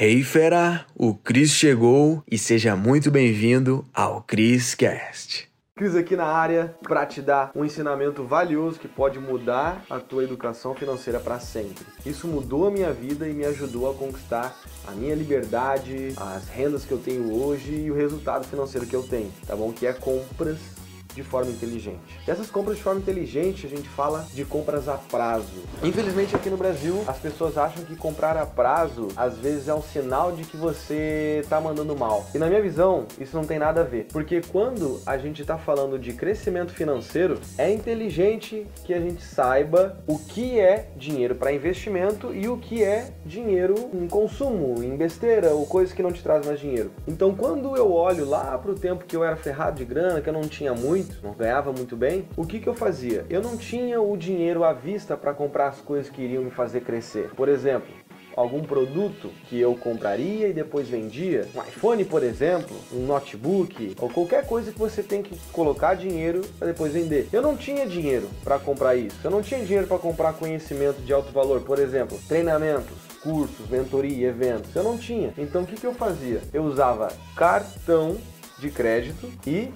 Hey fera, o Cris chegou e seja muito bem-vindo ao Cris Cast. Cris aqui na área para te dar um ensinamento valioso que pode mudar a tua educação financeira para sempre. Isso mudou a minha vida e me ajudou a conquistar a minha liberdade, as rendas que eu tenho hoje e o resultado financeiro que eu tenho, tá bom? Que é compras de forma inteligente. Essas compras de forma inteligente, a gente fala de compras a prazo. Infelizmente aqui no Brasil, as pessoas acham que comprar a prazo às vezes é um sinal de que você está mandando mal. E na minha visão, isso não tem nada a ver, porque quando a gente está falando de crescimento financeiro, é inteligente que a gente saiba o que é dinheiro para investimento e o que é dinheiro em consumo, em besteira ou coisa que não te traz mais dinheiro. Então, quando eu olho lá para o tempo que eu era ferrado de grana, que eu não tinha muito muito, não ganhava muito bem, o que, que eu fazia? Eu não tinha o dinheiro à vista para comprar as coisas que iriam me fazer crescer. Por exemplo, algum produto que eu compraria e depois vendia, um iPhone, por exemplo, um notebook ou qualquer coisa que você tem que colocar dinheiro para depois vender. Eu não tinha dinheiro para comprar isso. Eu não tinha dinheiro para comprar conhecimento de alto valor, por exemplo, treinamentos, cursos, mentoria, eventos. Eu não tinha. Então o que, que eu fazia? Eu usava cartão de crédito e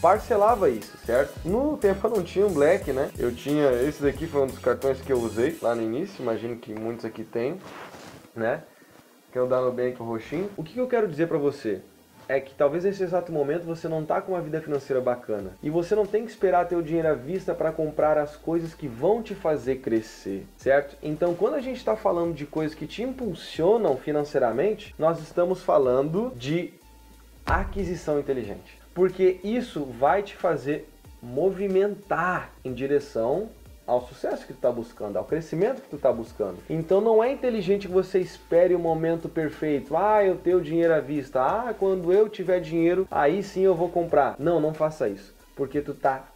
parcelava isso, certo? No tempo eu não tinha um Black, né? Eu tinha, esse daqui foi um dos cartões que eu usei lá no início, imagino que muitos aqui têm, né? Que é o da Nubank, roxinho. O que, eu quero dizer para você? é que talvez nesse exato momento você não está com uma vida financeira bacana e você não tem que esperar ter o dinheiro à vista para comprar as coisas que vão te fazer crescer, certo? Então, quando a gente está falando de coisas que te impulsionam financeiramente, nós estamos falando de aquisição inteligente porque isso vai te fazer movimentar em direção ao sucesso que tu está buscando, ao crescimento que tu está buscando. Então não é inteligente que você espere o momento perfeito. Ah, eu tenho dinheiro à vista. Ah, quando eu tiver dinheiro, aí sim eu vou comprar. Não, não faça isso, porque tu está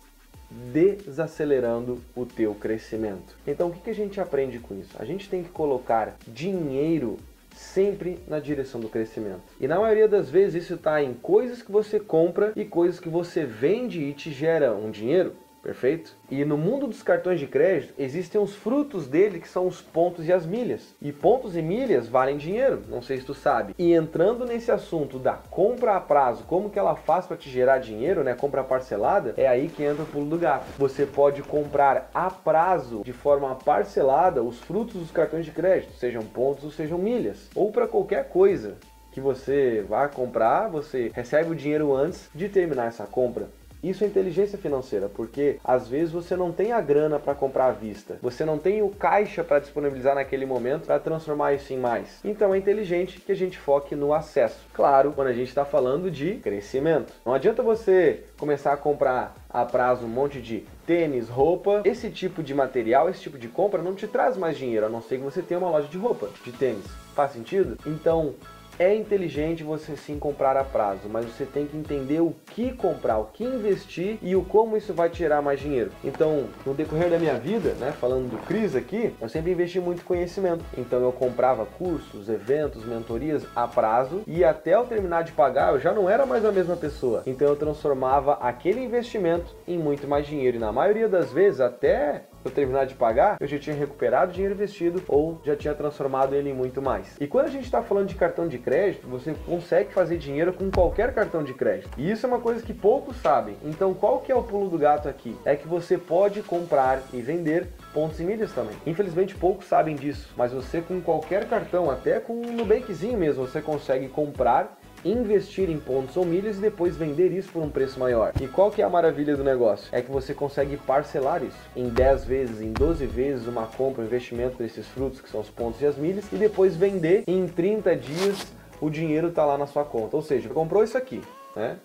desacelerando o teu crescimento. Então o que, que a gente aprende com isso? A gente tem que colocar dinheiro sempre na direção do crescimento. E na maioria das vezes isso está em coisas que você compra e coisas que você vende e te gera um dinheiro Perfeito? E no mundo dos cartões de crédito, existem os frutos dele que são os pontos e as milhas. E pontos e milhas valem dinheiro, não sei se tu sabe. E entrando nesse assunto da compra a prazo, como que ela faz para te gerar dinheiro, né? Compra parcelada, é aí que entra o pulo do gato. Você pode comprar a prazo, de forma parcelada, os frutos dos cartões de crédito, sejam pontos ou sejam milhas, ou para qualquer coisa que você vá comprar, você recebe o dinheiro antes de terminar essa compra. Isso é inteligência financeira, porque às vezes você não tem a grana para comprar à vista, você não tem o caixa para disponibilizar naquele momento para transformar isso em mais. Então é inteligente que a gente foque no acesso. Claro, quando a gente está falando de crescimento. Não adianta você começar a comprar a prazo um monte de tênis, roupa, esse tipo de material, esse tipo de compra não te traz mais dinheiro, a não ser que você tenha uma loja de roupa, de tênis. Faz sentido? Então, é inteligente você sim comprar a prazo, mas você tem que entender o que comprar, o que investir e o como isso vai tirar mais dinheiro. Então, no decorrer da minha vida, né, falando do Cris aqui, eu sempre investi muito conhecimento. Então eu comprava cursos, eventos, mentorias a prazo e até eu terminar de pagar, eu já não era mais a mesma pessoa. Então eu transformava aquele investimento em muito mais dinheiro e na maioria das vezes até eu terminar de pagar, eu já tinha recuperado o dinheiro investido ou já tinha transformado ele em muito mais. E quando a gente está falando de cartão de crédito, você consegue fazer dinheiro com qualquer cartão de crédito. E isso é uma coisa que poucos sabem. Então, qual que é o pulo do gato aqui? É que você pode comprar e vender pontos e milhas também. Infelizmente poucos sabem disso, mas você com qualquer cartão, até com um Nubankzinho mesmo, você consegue comprar investir em pontos ou milhas e depois vender isso por um preço maior. E qual que é a maravilha do negócio? É que você consegue parcelar isso em 10 vezes, em 12 vezes uma compra, um investimento desses frutos que são os pontos e as milhas e depois vender em 30 dias o dinheiro está lá na sua conta. Ou seja, comprou isso aqui, né?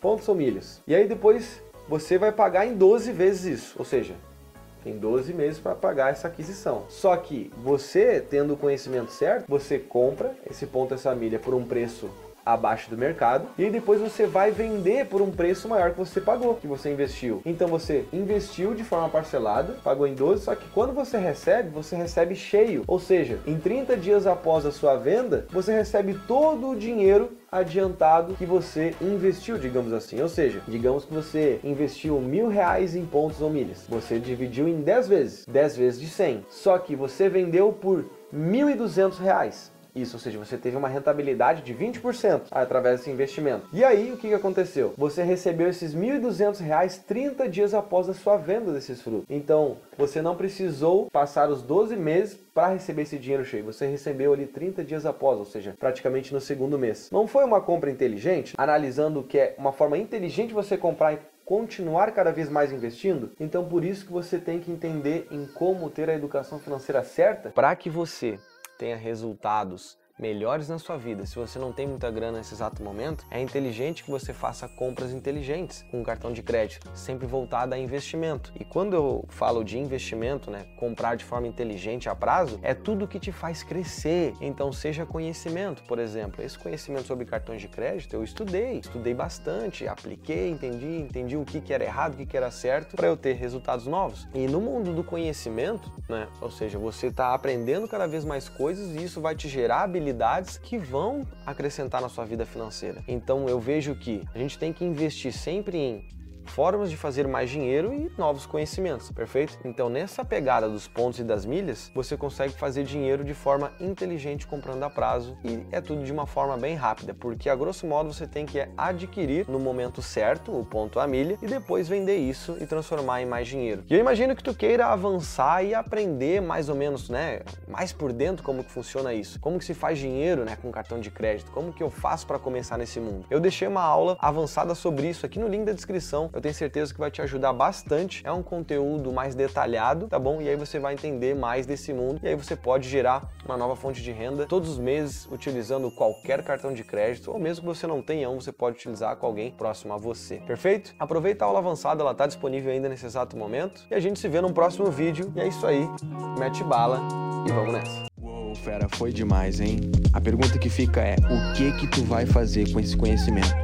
Pontos ou milhas. E aí depois você vai pagar em 12 vezes isso, ou seja, tem 12 meses para pagar essa aquisição. Só que você, tendo o conhecimento certo, você compra esse ponto, essa milha por um preço abaixo do mercado e depois você vai vender por um preço maior que você pagou, que você investiu. Então você investiu de forma parcelada, pagou em 12, só que quando você recebe, você recebe cheio. Ou seja, em 30 dias após a sua venda, você recebe todo o dinheiro adiantado que você investiu, digamos assim. Ou seja, digamos que você investiu mil reais em pontos ou milhas. Você dividiu em 10 vezes, 10 vezes de 100. Só que você vendeu por 1.200 reais. Isso, ou seja, você teve uma rentabilidade de 20% através desse investimento. E aí, o que, aconteceu? Você recebeu esses R$ 1.200 30 dias após a sua venda desses frutos. Então, você não precisou passar os 12 meses para receber esse dinheiro cheio. Você recebeu ali 30 dias após, ou seja, praticamente no segundo mês. Não foi uma compra inteligente? Analisando que é uma forma inteligente você comprar continuar cada vez mais investindo? Então por isso que você tem que entender em como ter a educação financeira certa para que você tenha resultados melhores na sua vida, se você não tem muita grana nesse exato momento, é inteligente que você faça compras inteligentes com um cartão de crédito, sempre voltada a investimento. E quando eu falo de investimento, né, comprar de forma inteligente a prazo, é tudo que te faz crescer. Então seja conhecimento, por exemplo, esse conhecimento sobre cartões de crédito eu estudei, estudei bastante, apliquei, entendi, entendi o que, que era errado, o que, que era certo para eu ter resultados novos. E no mundo do conhecimento, né, ou seja, você está aprendendo cada vez mais coisas e isso vai te gerar habilidades habilidades que vão acrescentar na sua vida financeira. Então eu vejo que a gente tem que investir sempre em formas de fazer mais dinheiro e novos conhecimentos, perfeito? Então, nessa pegada dos pontos e das milhas, você consegue fazer dinheiro de forma inteligente comprando a prazo e é tudo de uma forma bem rápida, porque a grosso modo você tem que adquirir no momento certo o ponto a milha e depois vender isso e transformar em mais dinheiro. E eu imagino que tu queira avançar e aprender mais ou menos, né, mais por dentro como que funciona isso. Como que se faz dinheiro, né, com cartão de crédito? Como que eu faço para começar nesse mundo? Eu deixei uma aula avançada sobre isso aqui no link da descrição eu tenho certeza que vai te ajudar bastante. É um conteúdo mais detalhado, tá bom? E aí você vai entender mais desse mundo e aí você pode gerar uma nova fonte de renda todos os meses utilizando qualquer cartão de crédito ou mesmo que você não tenha um, você pode utilizar com alguém próximo a você. Perfeito? Aproveita a aula avançada, ela está disponível ainda nesse exato momento e a gente se vê num próximo vídeo. E é isso aí. Mete bala e vamos nessa. Uou, fera, foi demais, hein? A pergunta que fica é: o que que tu vai fazer com esse conhecimento?